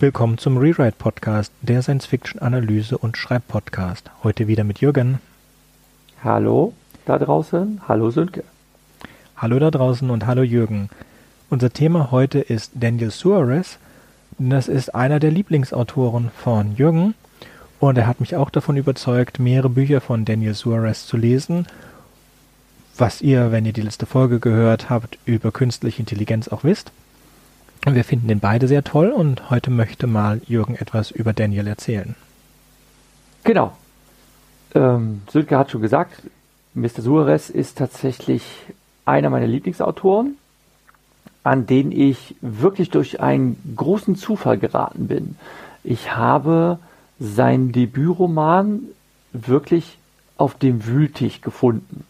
Willkommen zum Rewrite Podcast, der Science-Fiction-Analyse- und Schreibpodcast. Heute wieder mit Jürgen. Hallo da draußen, hallo Sönke. Hallo da draußen und hallo Jürgen. Unser Thema heute ist Daniel Suarez. Das ist einer der Lieblingsautoren von Jürgen und er hat mich auch davon überzeugt, mehrere Bücher von Daniel Suarez zu lesen, was ihr, wenn ihr die letzte Folge gehört habt, über künstliche Intelligenz auch wisst. Wir finden den beide sehr toll und heute möchte mal Jürgen etwas über Daniel erzählen. Genau. Ähm, Sönke hat schon gesagt, Mr. Suarez ist tatsächlich einer meiner Lieblingsautoren, an den ich wirklich durch einen großen Zufall geraten bin. Ich habe sein Debütroman wirklich auf dem Wühltisch gefunden.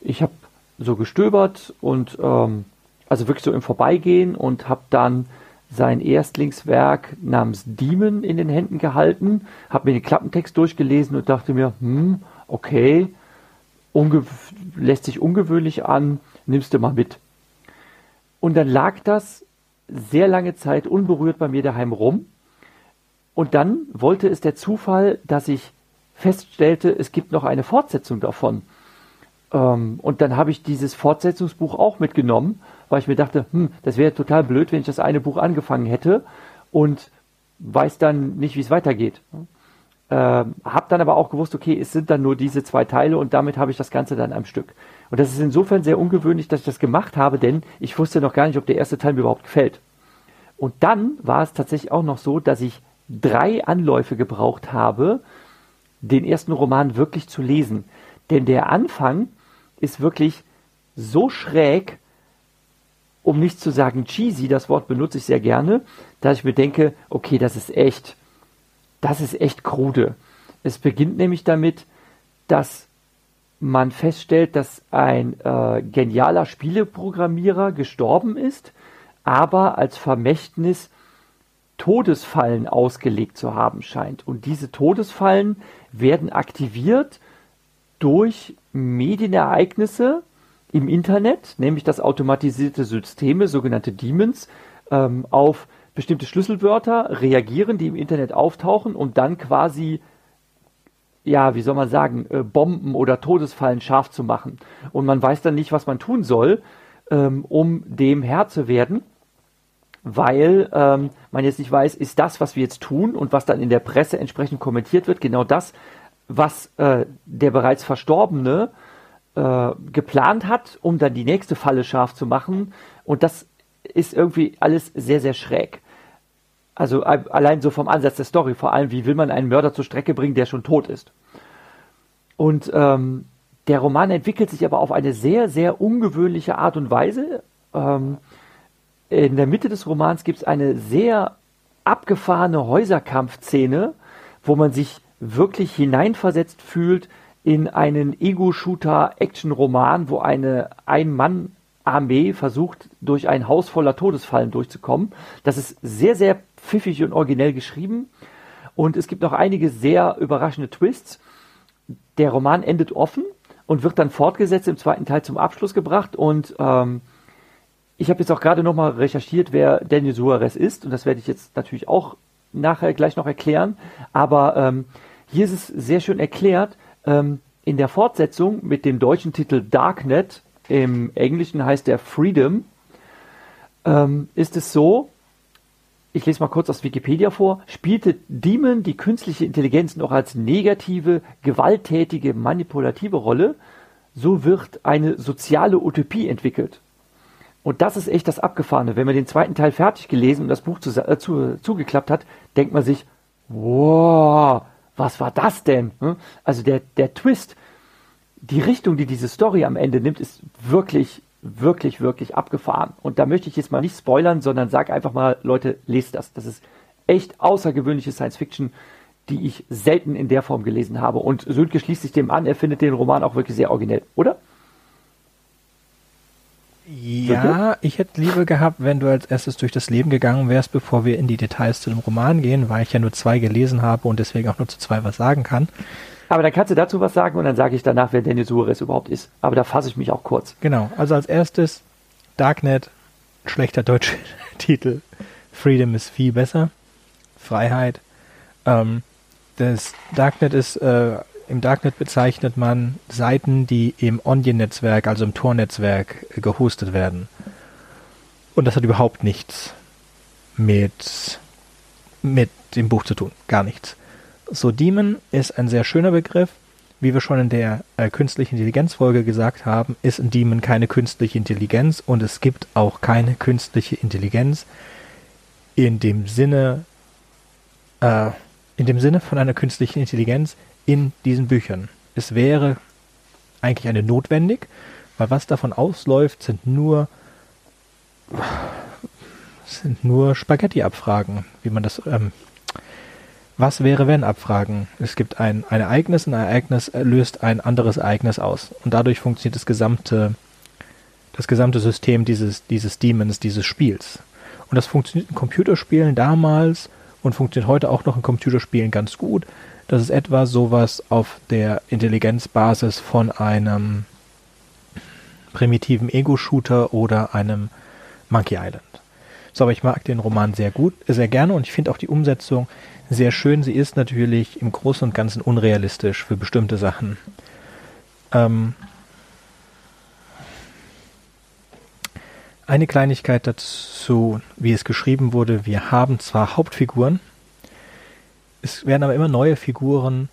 Ich habe so gestöbert und ähm, also wirklich so im Vorbeigehen und habe dann sein Erstlingswerk namens Demon in den Händen gehalten, habe mir den Klappentext durchgelesen und dachte mir, hm, okay, lässt sich ungewöhnlich an, nimmst du mal mit. Und dann lag das sehr lange Zeit unberührt bei mir daheim rum. Und dann wollte es der Zufall, dass ich feststellte, es gibt noch eine Fortsetzung davon. Ähm, und dann habe ich dieses Fortsetzungsbuch auch mitgenommen, weil ich mir dachte, hm, das wäre total blöd, wenn ich das eine Buch angefangen hätte und weiß dann nicht, wie es weitergeht. Ähm, habe dann aber auch gewusst, okay, es sind dann nur diese zwei Teile und damit habe ich das Ganze dann am Stück. Und das ist insofern sehr ungewöhnlich, dass ich das gemacht habe, denn ich wusste noch gar nicht, ob der erste Teil mir überhaupt gefällt. Und dann war es tatsächlich auch noch so, dass ich drei Anläufe gebraucht habe, den ersten Roman wirklich zu lesen. Denn der Anfang ist wirklich so schräg, um nicht zu sagen cheesy, das Wort benutze ich sehr gerne, dass ich mir denke, okay, das ist echt, das ist echt krude. Es beginnt nämlich damit, dass man feststellt, dass ein äh, genialer Spieleprogrammierer gestorben ist, aber als Vermächtnis Todesfallen ausgelegt zu haben scheint. Und diese Todesfallen werden aktiviert durch Medienereignisse im Internet, nämlich dass automatisierte Systeme, sogenannte Demons, ähm, auf bestimmte Schlüsselwörter reagieren, die im Internet auftauchen und dann quasi, ja, wie soll man sagen, äh, Bomben oder Todesfallen scharf zu machen. Und man weiß dann nicht, was man tun soll, ähm, um dem Herr zu werden, weil ähm, man jetzt nicht weiß, ist das, was wir jetzt tun und was dann in der Presse entsprechend kommentiert wird, genau das, was äh, der bereits Verstorbene äh, geplant hat, um dann die nächste Falle scharf zu machen. Und das ist irgendwie alles sehr, sehr schräg. Also allein so vom Ansatz der Story, vor allem, wie will man einen Mörder zur Strecke bringen, der schon tot ist. Und ähm, der Roman entwickelt sich aber auf eine sehr, sehr ungewöhnliche Art und Weise. Ähm, in der Mitte des Romans gibt es eine sehr abgefahrene Häuserkampfszene, wo man sich wirklich hineinversetzt fühlt in einen Ego-Shooter-Action-Roman, wo eine Ein-Mann-Armee versucht, durch ein Haus voller Todesfallen durchzukommen. Das ist sehr, sehr pfiffig und originell geschrieben. Und es gibt noch einige sehr überraschende Twists. Der Roman endet offen und wird dann fortgesetzt im zweiten Teil zum Abschluss gebracht. Und ähm, ich habe jetzt auch gerade nochmal recherchiert, wer Daniel Suarez ist. Und das werde ich jetzt natürlich auch nachher gleich noch erklären. Aber ähm, hier ist es sehr schön erklärt. Ähm, in der Fortsetzung mit dem deutschen Titel Darknet, im Englischen heißt der Freedom, ähm, ist es so, ich lese mal kurz aus Wikipedia vor, spielte Demon die künstliche Intelligenz noch als negative, gewalttätige, manipulative Rolle, so wird eine soziale Utopie entwickelt. Und das ist echt das Abgefahrene. Wenn man den zweiten Teil fertig gelesen und das Buch zu, äh, zu, zugeklappt hat, denkt man sich, wow, was war das denn? Hm? Also der, der Twist, die Richtung, die diese Story am Ende nimmt, ist wirklich, wirklich, wirklich abgefahren. Und da möchte ich jetzt mal nicht spoilern, sondern sag einfach mal, Leute, lest das. Das ist echt außergewöhnliche Science Fiction, die ich selten in der Form gelesen habe. Und Sönke schließt sich dem an, er findet den Roman auch wirklich sehr originell, oder? Ja, ich hätte lieber gehabt, wenn du als erstes durch das Leben gegangen wärst, bevor wir in die Details zu dem Roman gehen, weil ich ja nur zwei gelesen habe und deswegen auch nur zu zwei was sagen kann. Aber dann kannst du dazu was sagen und dann sage ich danach, wer Daniel Suarez überhaupt ist. Aber da fasse ich mich auch kurz. Genau, also als erstes Darknet, schlechter deutscher Titel. Freedom ist viel besser. Freiheit. Ähm, das Darknet ist, äh, im Darknet bezeichnet man Seiten, die im Onion-Netzwerk, also im Tor-Netzwerk, äh, gehostet werden. Und das hat überhaupt nichts mit, mit dem Buch zu tun. Gar nichts. So, Demon ist ein sehr schöner Begriff. Wie wir schon in der äh, künstlichen Intelligenz-Folge gesagt haben, ist ein Demon keine künstliche Intelligenz und es gibt auch keine künstliche Intelligenz in dem Sinne, äh, in dem Sinne von einer künstlichen Intelligenz in diesen Büchern. Es wäre eigentlich eine notwendig, weil was davon ausläuft, sind nur sind nur Spaghetti-Abfragen, wie man das ähm, was wäre wenn Abfragen. Es gibt ein, ein Ereignis ein Ereignis löst ein anderes Ereignis aus. Und dadurch funktioniert das gesamte, das gesamte System dieses, dieses Demons, dieses Spiels. Und das funktioniert in Computerspielen damals und funktioniert heute auch noch in Computerspielen ganz gut. Das ist etwa sowas auf der Intelligenzbasis von einem primitiven Ego-Shooter oder einem Monkey Island. So, aber ich mag den Roman sehr gut, sehr gerne und ich finde auch die Umsetzung sehr schön. Sie ist natürlich im Großen und Ganzen unrealistisch für bestimmte Sachen. Ähm, eine Kleinigkeit dazu, wie es geschrieben wurde. Wir haben zwar Hauptfiguren, es werden aber immer neue Figuren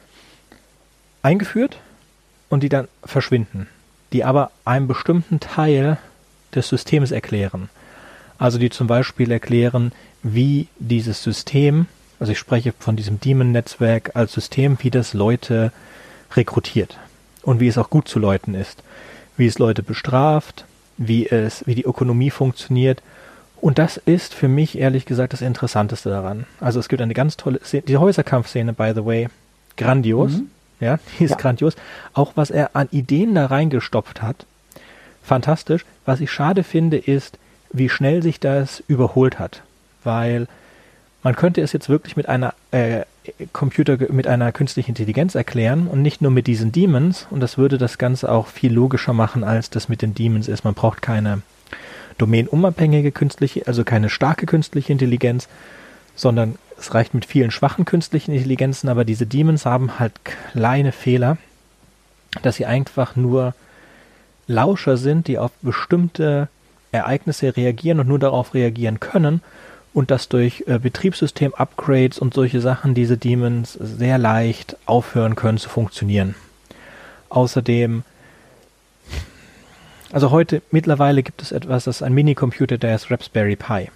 eingeführt und die dann verschwinden, die aber einen bestimmten Teil des Systems erklären. Also die zum Beispiel erklären, wie dieses System, also ich spreche von diesem Demon-Netzwerk als System, wie das Leute rekrutiert und wie es auch gut zu Leuten ist, wie es Leute bestraft, wie es, wie die Ökonomie funktioniert. Und das ist für mich ehrlich gesagt das Interessanteste daran. Also es gibt eine ganz tolle, Szene, die Häuserkampfszene, by the way, grandios. Mhm. Ja, die ist ja. grandios. Auch was er an Ideen da reingestopft hat, fantastisch. Was ich schade finde, ist, wie schnell sich das überholt hat. Weil man könnte es jetzt wirklich mit einer äh, Computer, mit einer künstlichen Intelligenz erklären und nicht nur mit diesen Demons. Und das würde das Ganze auch viel logischer machen, als das mit den Demons ist. Man braucht keine domänenunabhängige künstliche, also keine starke künstliche Intelligenz, sondern es reicht mit vielen schwachen künstlichen Intelligenzen, aber diese Demons haben halt kleine Fehler, dass sie einfach nur Lauscher sind, die auf bestimmte Ereignisse reagieren und nur darauf reagieren können und dass durch äh, Betriebssystem-Upgrades und solche Sachen diese Demons sehr leicht aufhören können zu funktionieren. Außerdem, also heute mittlerweile gibt es etwas, das ist ein Minicomputer, der ist Raspberry Pi.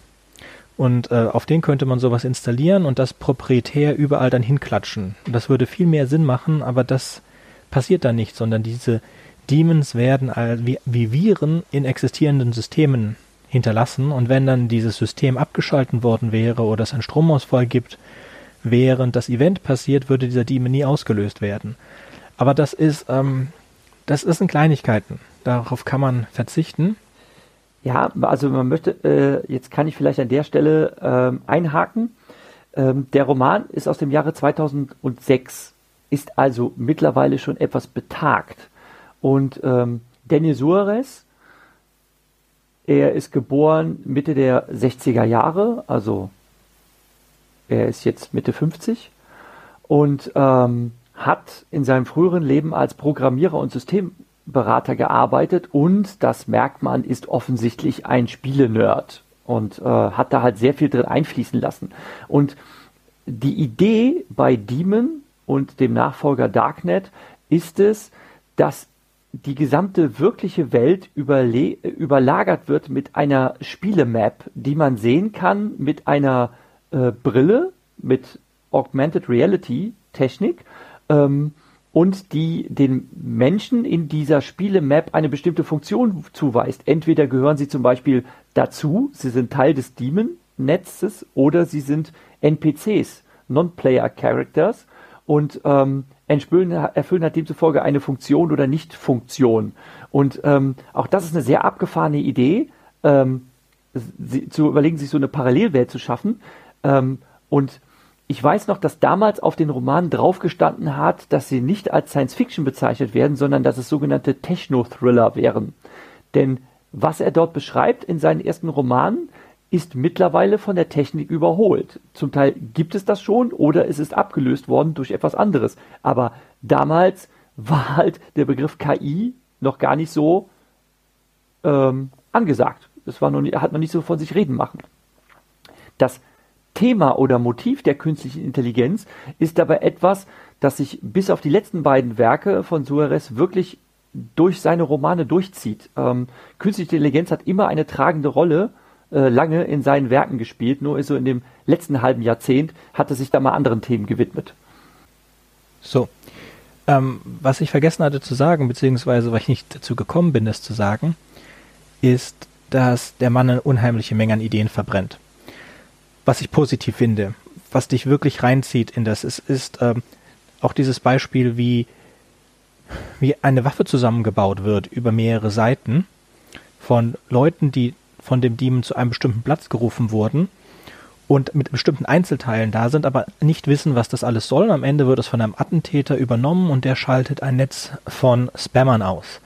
Und äh, auf den könnte man sowas installieren und das proprietär überall dann hinklatschen. Und das würde viel mehr Sinn machen, aber das passiert da nicht, sondern diese Demons werden wie, wie Viren in existierenden Systemen hinterlassen und wenn dann dieses System abgeschalten worden wäre oder es einen Stromausfall gibt, während das Event passiert, würde dieser Demon nie ausgelöst werden. Aber das ist, ähm, das ist in Kleinigkeiten. Darauf kann man verzichten. Ja, also man möchte, äh, jetzt kann ich vielleicht an der Stelle ähm, einhaken. Ähm, der Roman ist aus dem Jahre 2006, ist also mittlerweile schon etwas betagt. Und ähm, Daniel Suarez, er ist geboren Mitte der 60er Jahre, also er ist jetzt Mitte 50 und ähm, hat in seinem früheren Leben als Programmierer und Systemberater gearbeitet und das merkt man, ist offensichtlich ein Spielenerd und äh, hat da halt sehr viel drin einfließen lassen. Und die Idee bei Demon und dem Nachfolger Darknet ist es, dass die gesamte wirkliche Welt überlagert wird mit einer Spielemap, die man sehen kann mit einer äh, Brille, mit Augmented Reality Technik ähm, und die den Menschen in dieser Spielemap eine bestimmte Funktion zuweist. Entweder gehören sie zum Beispiel dazu, sie sind Teil des Demon-Netzes oder sie sind NPCs, Non-Player Characters und ähm, erfüllen, erfüllen hat demzufolge eine Funktion oder Nicht-Funktion. Und ähm, auch das ist eine sehr abgefahrene Idee, ähm, sie, zu überlegen, sich so eine Parallelwelt zu schaffen. Ähm, und ich weiß noch, dass damals auf den Romanen draufgestanden hat, dass sie nicht als Science Fiction bezeichnet werden, sondern dass es sogenannte Techno-Thriller wären. Denn was er dort beschreibt in seinen ersten Romanen, ist mittlerweile von der Technik überholt. Zum Teil gibt es das schon oder es ist abgelöst worden durch etwas anderes. Aber damals war halt der Begriff KI noch gar nicht so ähm, angesagt. Das war noch nie, hat man nicht so von sich reden machen. Das Thema oder Motiv der künstlichen Intelligenz ist aber etwas, das sich bis auf die letzten beiden Werke von Suarez wirklich durch seine Romane durchzieht. Ähm, künstliche Intelligenz hat immer eine tragende Rolle äh, lange in seinen Werken gespielt, nur ist so in dem letzten halben Jahrzehnt hat er sich da mal anderen Themen gewidmet. So. Ähm, was ich vergessen hatte zu sagen, beziehungsweise weil ich nicht dazu gekommen bin, das zu sagen, ist, dass der Mann eine unheimliche Menge an Ideen verbrennt. Was ich positiv finde, was dich wirklich reinzieht in das, ist, ist ähm, auch dieses Beispiel, wie, wie eine Waffe zusammengebaut wird über mehrere Seiten von Leuten, die von dem Demon zu einem bestimmten Platz gerufen wurden und mit bestimmten Einzelteilen da sind, aber nicht wissen, was das alles soll. Am Ende wird es von einem Attentäter übernommen und der schaltet ein Netz von Spammern aus.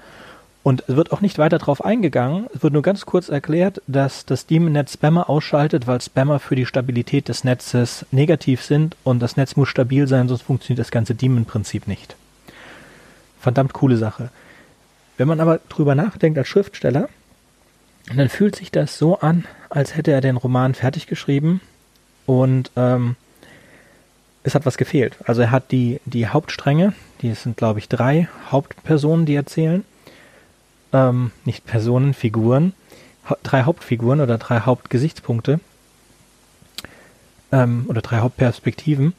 Und es wird auch nicht weiter darauf eingegangen. Es wird nur ganz kurz erklärt, dass das Daemon-Netz Spammer ausschaltet, weil Spammer für die Stabilität des Netzes negativ sind und das Netz muss stabil sein, sonst funktioniert das ganze Daemon-Prinzip nicht. Verdammt coole Sache. Wenn man aber drüber nachdenkt als Schriftsteller, dann fühlt sich das so an, als hätte er den Roman fertig geschrieben und ähm, es hat was gefehlt. Also er hat die, die Hauptstränge, die sind glaube ich drei Hauptpersonen, die erzählen ähm, nicht Personen, Figuren, drei Hauptfiguren oder drei Hauptgesichtspunkte ähm, oder drei Hauptperspektiven.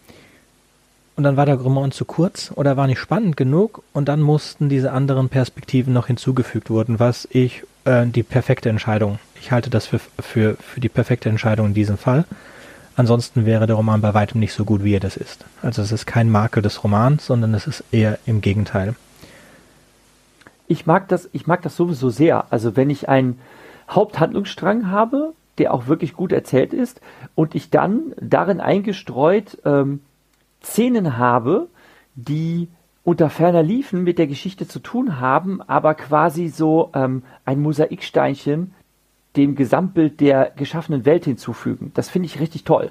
Und dann war der Roman zu kurz oder war nicht spannend genug und dann mussten diese anderen Perspektiven noch hinzugefügt wurden, was ich äh, die perfekte Entscheidung. Ich halte das für, für, für die perfekte Entscheidung in diesem Fall. Ansonsten wäre der Roman bei weitem nicht so gut, wie er das ist. Also es ist kein Makel des Romans, sondern es ist eher im Gegenteil ich mag das, ich mag das sowieso sehr. Also wenn ich einen Haupthandlungsstrang habe, der auch wirklich gut erzählt ist, und ich dann darin eingestreut ähm, Szenen habe, die unter ferner Liefen mit der Geschichte zu tun haben, aber quasi so ähm, ein Mosaiksteinchen dem Gesamtbild der geschaffenen Welt hinzufügen. Das finde ich richtig toll.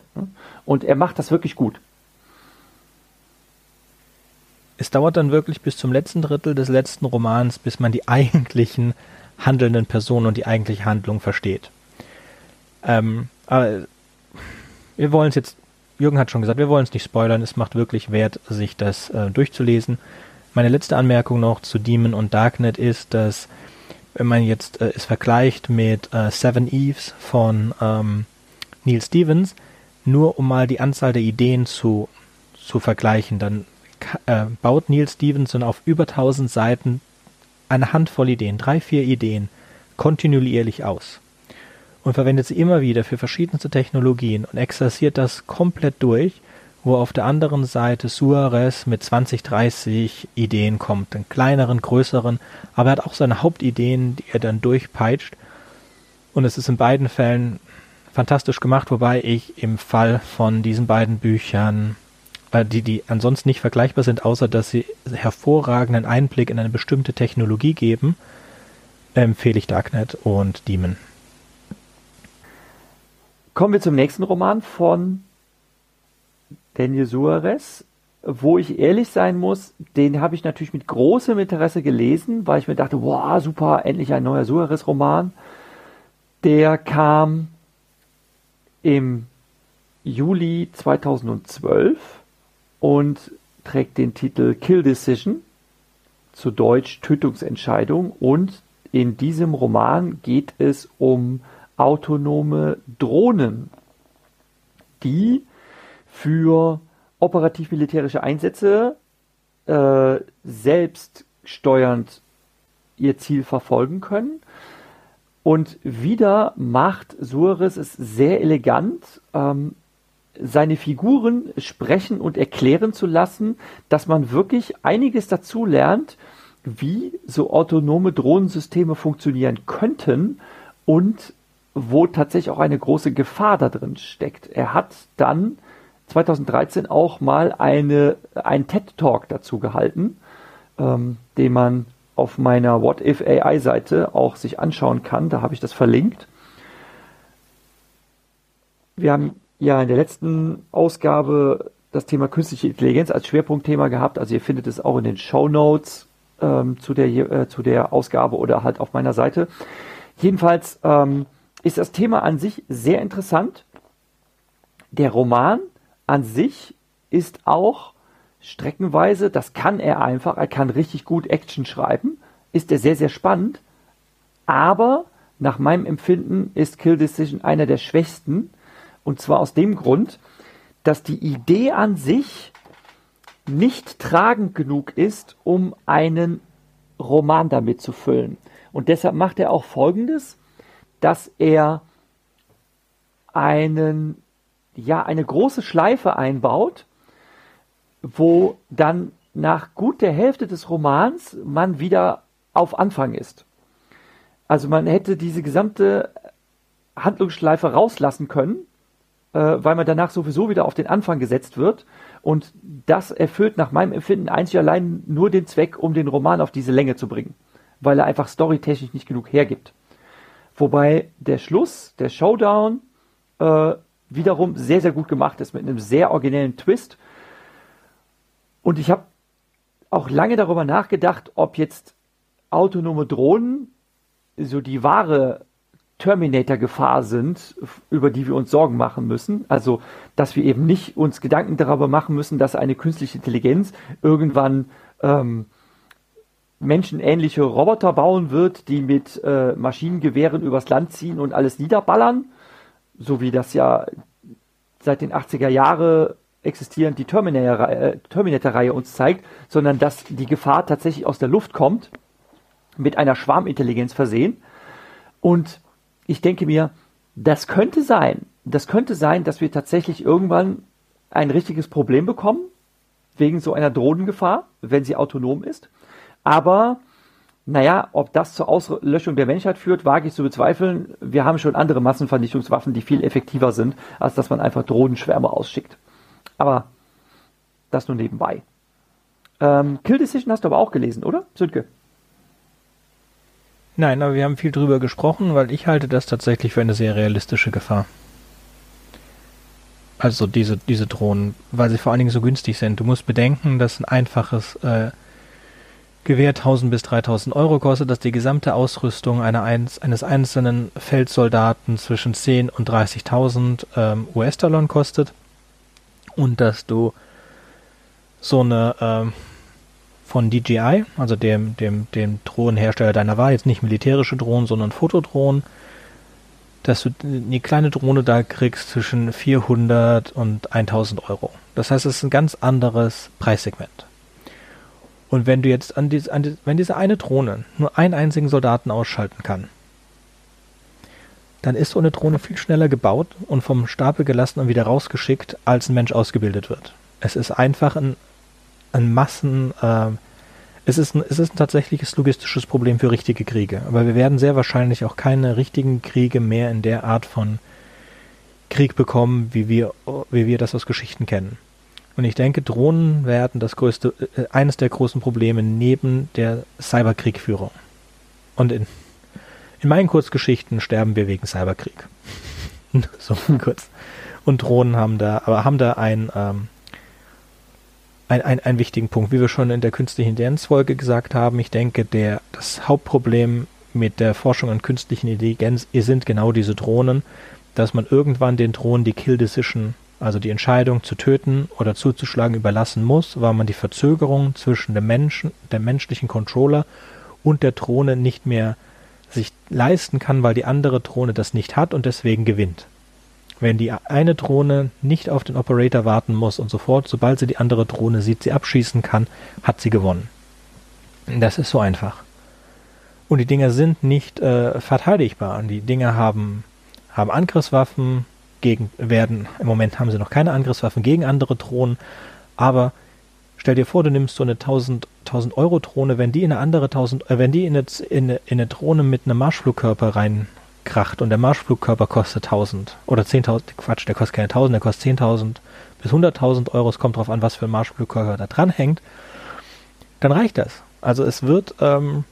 Und er macht das wirklich gut es dauert dann wirklich bis zum letzten Drittel des letzten Romans, bis man die eigentlichen handelnden Personen und die eigentliche Handlung versteht. Ähm, aber wir wollen es jetzt, Jürgen hat schon gesagt, wir wollen es nicht spoilern, es macht wirklich Wert, sich das äh, durchzulesen. Meine letzte Anmerkung noch zu Demon und Darknet ist, dass wenn man jetzt äh, es vergleicht mit äh, Seven Eves von ähm, Neil Stevens, nur um mal die Anzahl der Ideen zu, zu vergleichen, dann äh, baut Neil Stevenson auf über 1000 Seiten eine Handvoll Ideen, drei, vier Ideen, kontinuierlich aus und verwendet sie immer wieder für verschiedenste Technologien und exerziert das komplett durch, wo auf der anderen Seite Suarez mit 20, 30 Ideen kommt, einen kleineren, größeren, aber er hat auch seine Hauptideen, die er dann durchpeitscht und es ist in beiden Fällen fantastisch gemacht, wobei ich im Fall von diesen beiden Büchern die, die ansonsten nicht vergleichbar sind, außer dass sie hervorragenden Einblick in eine bestimmte Technologie geben, empfehle ich Darknet und Demon. Kommen wir zum nächsten Roman von Daniel Suarez, wo ich ehrlich sein muss, den habe ich natürlich mit großem Interesse gelesen, weil ich mir dachte, wow, super, endlich ein neuer Suarez-Roman. Der kam im Juli 2012 und trägt den Titel Kill Decision, zu Deutsch Tötungsentscheidung. Und in diesem Roman geht es um autonome Drohnen, die für operativ-militärische Einsätze äh, selbststeuernd ihr Ziel verfolgen können. Und wieder macht Suarez es sehr elegant, ähm, seine Figuren sprechen und erklären zu lassen, dass man wirklich einiges dazu lernt, wie so autonome Drohnensysteme funktionieren könnten und wo tatsächlich auch eine große Gefahr da drin steckt. Er hat dann 2013 auch mal eine, einen TED-Talk dazu gehalten, ähm, den man auf meiner What If AI Seite auch sich anschauen kann. Da habe ich das verlinkt. wir haben ja in der letzten Ausgabe das Thema künstliche Intelligenz als Schwerpunktthema gehabt. Also ihr findet es auch in den Show Notes ähm, zu, der, äh, zu der Ausgabe oder halt auf meiner Seite. Jedenfalls ähm, ist das Thema an sich sehr interessant. Der Roman an sich ist auch streckenweise, das kann er einfach, er kann richtig gut Action schreiben, ist er sehr, sehr spannend, aber nach meinem Empfinden ist Kill Decision einer der schwächsten und zwar aus dem Grund, dass die Idee an sich nicht tragend genug ist, um einen Roman damit zu füllen. Und deshalb macht er auch Folgendes, dass er einen, ja, eine große Schleife einbaut, wo dann nach gut der Hälfte des Romans man wieder auf Anfang ist. Also man hätte diese gesamte Handlungsschleife rauslassen können, weil man danach sowieso wieder auf den Anfang gesetzt wird. Und das erfüllt nach meinem Empfinden einzig allein nur den Zweck, um den Roman auf diese Länge zu bringen, weil er einfach storytechnisch nicht genug hergibt. Wobei der Schluss, der Showdown, äh, wiederum sehr, sehr gut gemacht ist, mit einem sehr originellen Twist. Und ich habe auch lange darüber nachgedacht, ob jetzt autonome Drohnen so die wahre Terminator-Gefahr sind, über die wir uns Sorgen machen müssen. Also, dass wir eben nicht uns Gedanken darüber machen müssen, dass eine künstliche Intelligenz irgendwann ähm, menschenähnliche Roboter bauen wird, die mit äh, Maschinengewehren übers Land ziehen und alles niederballern, so wie das ja seit den 80er Jahren existierend die Terminator-Reihe Terminator uns zeigt, sondern dass die Gefahr tatsächlich aus der Luft kommt, mit einer Schwarmintelligenz versehen. Und ich denke mir, das könnte sein. Das könnte sein, dass wir tatsächlich irgendwann ein richtiges Problem bekommen, wegen so einer Drohnengefahr, wenn sie autonom ist. Aber naja, ob das zur Auslöschung der Menschheit führt, wage ich zu bezweifeln. Wir haben schon andere Massenvernichtungswaffen, die viel effektiver sind, als dass man einfach Drohnenschwärme ausschickt. Aber das nur nebenbei. Ähm, Kill Decision hast du aber auch gelesen, oder, Sönke? Nein, aber wir haben viel drüber gesprochen, weil ich halte das tatsächlich für eine sehr realistische Gefahr. Also diese, diese Drohnen, weil sie vor allen Dingen so günstig sind. Du musst bedenken, dass ein einfaches äh, Gewehr 1000 bis 3000 Euro kostet, dass die gesamte Ausrüstung einer eins, eines einzelnen Feldsoldaten zwischen 10 und 30.000 ähm, US-Dollar kostet und dass du so eine ähm, von DJI, also dem, dem, dem Drohnenhersteller deiner Wahl, jetzt nicht militärische Drohnen, sondern Fotodrohnen, dass du eine kleine Drohne da kriegst zwischen 400 und 1000 Euro. Das heißt, es ist ein ganz anderes Preissegment. Und wenn du jetzt an, dies, an die, wenn diese eine Drohne nur einen einzigen Soldaten ausschalten kann, dann ist so eine Drohne viel schneller gebaut und vom Stapel gelassen und wieder rausgeschickt, als ein Mensch ausgebildet wird. Es ist einfach ein, ein Massen, äh, es ist ein, es ist ein tatsächliches logistisches Problem für richtige Kriege. Aber wir werden sehr wahrscheinlich auch keine richtigen Kriege mehr in der Art von Krieg bekommen, wie wir, wie wir das aus Geschichten kennen. Und ich denke, Drohnen werden das größte, äh, eines der großen Probleme neben der Cyberkriegführung. Und in, in meinen Kurzgeschichten sterben wir wegen Cyberkrieg. so kurz. Und Drohnen haben da, aber haben da ein, ähm, ein, ein, einen wichtigen Punkt. Wie wir schon in der künstlichen Intelligenz-Folge gesagt haben, ich denke, der, das Hauptproblem mit der Forschung an künstlichen Intelligenz sind genau diese Drohnen, dass man irgendwann den Drohnen die Kill Decision also die Entscheidung zu töten oder zuzuschlagen überlassen muss, weil man die Verzögerung zwischen dem Menschen, dem menschlichen Controller und der Drohne nicht mehr sich leisten kann, weil die andere Drohne das nicht hat und deswegen gewinnt. Wenn die eine Drohne nicht auf den Operator warten muss und sofort, sobald sie die andere Drohne sieht, sie abschießen kann, hat sie gewonnen. Das ist so einfach. Und die Dinger sind nicht äh, verteidigbar. Die Dinger haben, haben Angriffswaffen, gegen, werden, im Moment haben sie noch keine Angriffswaffen gegen andere Drohnen, aber stell dir vor, du nimmst so eine 1000, 1000 Euro Drohne, wenn die in eine andere 1000, äh, wenn die in eine, in, eine, in eine Drohne mit einem Marschflugkörper reinkracht und der Marschflugkörper kostet 1000 oder 10.000, Quatsch, der kostet keine 1000, der kostet 10.000 bis 100.000 Euro, es kommt drauf an, was für ein Marschflugkörper da dran hängt, dann reicht das. Also es wird, ähm,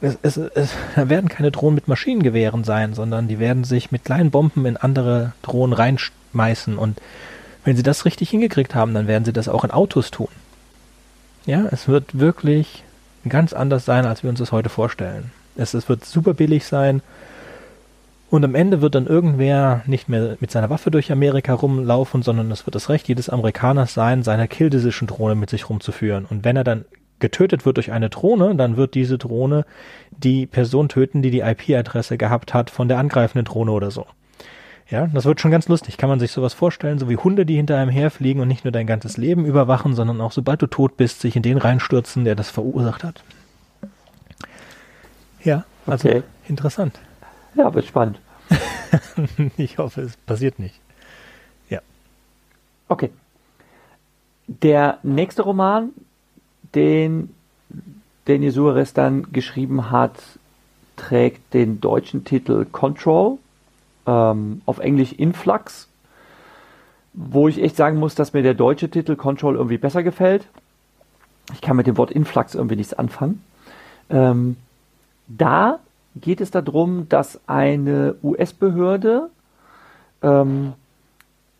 es, es, es, da werden keine Drohnen mit Maschinengewehren sein, sondern die werden sich mit kleinen Bomben in andere Drohnen reinschmeißen. Und wenn sie das richtig hingekriegt haben, dann werden sie das auch in Autos tun. Ja, es wird wirklich ganz anders sein, als wir uns das heute vorstellen. Es, es wird super billig sein. Und am Ende wird dann irgendwer nicht mehr mit seiner Waffe durch Amerika rumlaufen, sondern es wird das Recht jedes Amerikaners sein, seine Kill Decision Drohne mit sich rumzuführen. Und wenn er dann getötet wird durch eine Drohne, dann wird diese Drohne die Person töten, die die IP-Adresse gehabt hat von der angreifenden Drohne oder so. Ja, das wird schon ganz lustig. Kann man sich sowas vorstellen, so wie Hunde, die hinter einem herfliegen und nicht nur dein ganzes Leben überwachen, sondern auch sobald du tot bist, sich in den reinstürzen, der das verursacht hat. Ja, also okay. interessant. Ja, wird spannend. ich hoffe, es passiert nicht. Ja. Okay. Der nächste Roman, den Daniel Suarez dann geschrieben hat, trägt den deutschen Titel Control, ähm, auf Englisch Influx, wo ich echt sagen muss, dass mir der deutsche Titel Control irgendwie besser gefällt. Ich kann mit dem Wort Influx irgendwie nichts anfangen. Ähm, da geht es darum, dass eine US-Behörde ähm,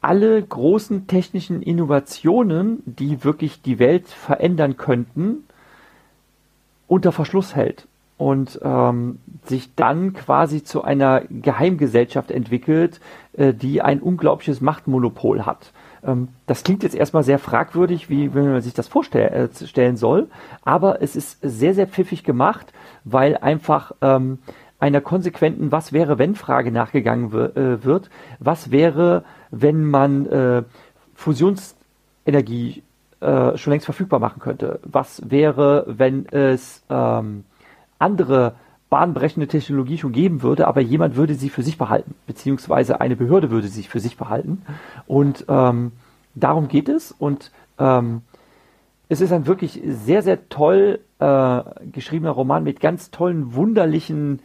alle großen technischen Innovationen, die wirklich die Welt verändern könnten, unter Verschluss hält und ähm, sich dann quasi zu einer Geheimgesellschaft entwickelt, äh, die ein unglaubliches Machtmonopol hat. Ähm, das klingt jetzt erstmal sehr fragwürdig, wie wenn man sich das vorstellen äh, soll, aber es ist sehr, sehr pfiffig gemacht, weil einfach ähm, einer konsequenten Was wäre, wenn Frage nachgegangen äh, wird. Was wäre, wenn man äh, Fusionsenergie äh, schon längst verfügbar machen könnte? Was wäre, wenn es ähm, andere bahnbrechende Technologie schon geben würde, aber jemand würde sie für sich behalten, beziehungsweise eine Behörde würde sie für sich behalten. Und ähm, darum geht es. Und ähm, es ist ein wirklich sehr, sehr toll äh, geschriebener Roman mit ganz tollen, wunderlichen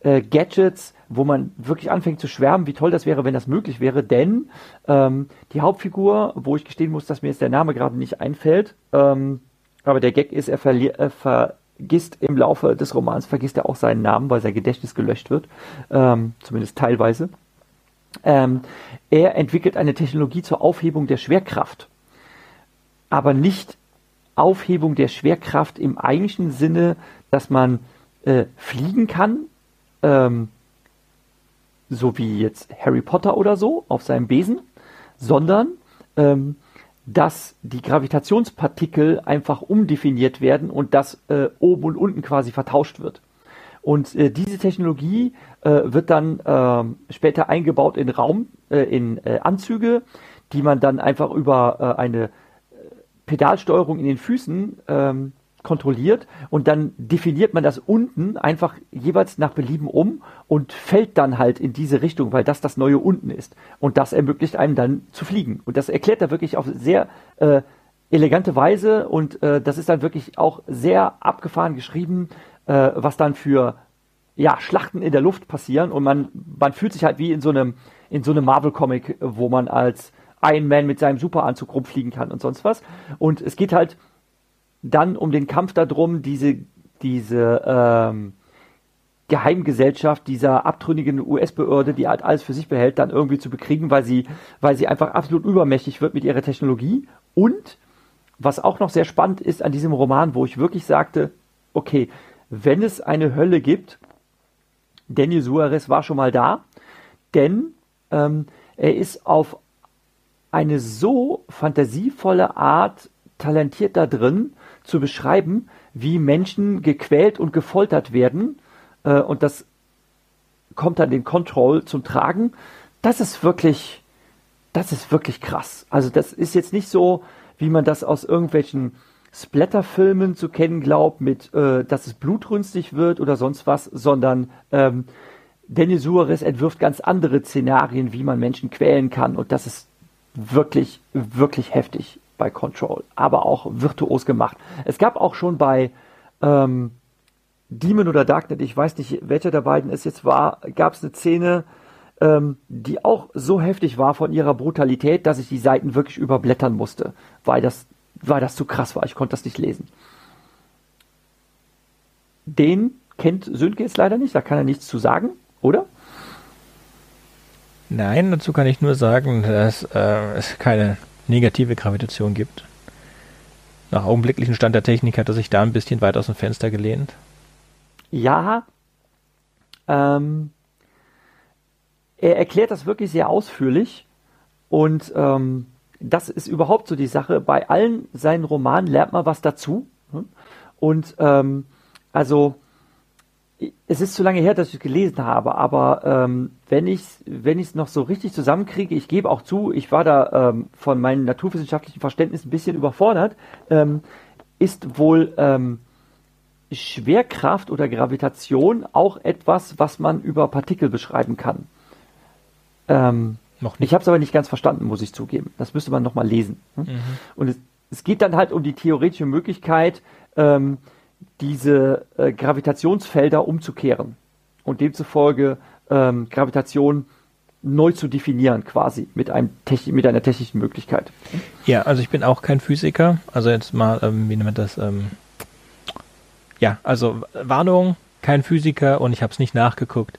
äh, Gadgets, wo man wirklich anfängt zu schwärmen, wie toll das wäre, wenn das möglich wäre. Denn ähm, die Hauptfigur, wo ich gestehen muss, dass mir jetzt der Name gerade nicht einfällt, ähm, aber der Gag ist, er, ver vergisst im Laufe des Romans, vergisst er auch seinen Namen, weil sein Gedächtnis gelöscht wird, ähm, zumindest teilweise. Ähm, er entwickelt eine Technologie zur Aufhebung der Schwerkraft, aber nicht Aufhebung der Schwerkraft im eigentlichen Sinne, dass man äh, fliegen kann, ähm, so wie jetzt Harry Potter oder so auf seinem Besen, sondern ähm, dass die Gravitationspartikel einfach umdefiniert werden und dass äh, oben und unten quasi vertauscht wird. Und äh, diese Technologie äh, wird dann äh, später eingebaut in Raum, äh, in äh, Anzüge, die man dann einfach über äh, eine Pedalsteuerung in den Füßen ähm, kontrolliert und dann definiert man das unten einfach jeweils nach Belieben um und fällt dann halt in diese Richtung, weil das das neue unten ist. Und das ermöglicht einem dann zu fliegen. Und das erklärt er wirklich auf sehr äh, elegante Weise und äh, das ist dann wirklich auch sehr abgefahren geschrieben, äh, was dann für ja, Schlachten in der Luft passieren und man, man fühlt sich halt wie in so einem, in so einem Marvel-Comic, wo man als Iron Man mit seinem Superanzug rumfliegen kann und sonst was. Und es geht halt dann um den Kampf darum, diese, diese ähm, Geheimgesellschaft dieser abtrünnigen US-Behörde, die halt alles für sich behält, dann irgendwie zu bekriegen, weil sie, weil sie einfach absolut übermächtig wird mit ihrer Technologie. Und was auch noch sehr spannend ist an diesem Roman, wo ich wirklich sagte, okay, wenn es eine Hölle gibt, Daniel Suarez war schon mal da, denn ähm, er ist auf eine so fantasievolle Art talentiert da drin, zu beschreiben, wie Menschen gequält und gefoltert werden. Äh, und das kommt dann den Control zum Tragen. Das ist wirklich, das ist wirklich krass. Also das ist jetzt nicht so, wie man das aus irgendwelchen Splatterfilmen zu kennen glaubt, mit, äh, dass es blutrünstig wird oder sonst was, sondern ähm, Daniel Suarez entwirft ganz andere Szenarien, wie man Menschen quälen kann. Und das ist wirklich, wirklich heftig bei Control, aber auch virtuos gemacht. Es gab auch schon bei ähm, Demon oder Darknet, ich weiß nicht, welcher der beiden es jetzt war, gab es eine Szene, ähm, die auch so heftig war von ihrer Brutalität, dass ich die Seiten wirklich überblättern musste, weil das, weil das zu krass war. Ich konnte das nicht lesen. Den kennt Sönke jetzt leider nicht, da kann er nichts zu sagen, oder? Nein, dazu kann ich nur sagen, dass äh, es keine negative Gravitation gibt. Nach augenblicklichen Stand der Technik hat er sich da ein bisschen weit aus dem Fenster gelehnt. Ja, ähm, er erklärt das wirklich sehr ausführlich und ähm, das ist überhaupt so die Sache. Bei allen seinen Romanen lernt man was dazu. Ne? Und ähm, also es ist zu lange her, dass ich es gelesen habe, aber ähm, wenn ich es wenn ich's noch so richtig zusammenkriege, ich gebe auch zu, ich war da ähm, von meinem naturwissenschaftlichen Verständnis ein bisschen überfordert, ähm, ist wohl ähm, Schwerkraft oder Gravitation auch etwas, was man über Partikel beschreiben kann. Ähm, noch nicht. Ich habe es aber nicht ganz verstanden, muss ich zugeben. Das müsste man nochmal lesen. Hm? Mhm. Und es, es, geht dann halt um die theoretische Möglichkeit, ähm, diese äh, Gravitationsfelder umzukehren und demzufolge ähm, Gravitation neu zu definieren, quasi mit, einem mit einer technischen Möglichkeit. Ja, also ich bin auch kein Physiker. Also jetzt mal, ähm, wie nennt man das? Ähm, ja, also Warnung, kein Physiker und ich habe es nicht nachgeguckt.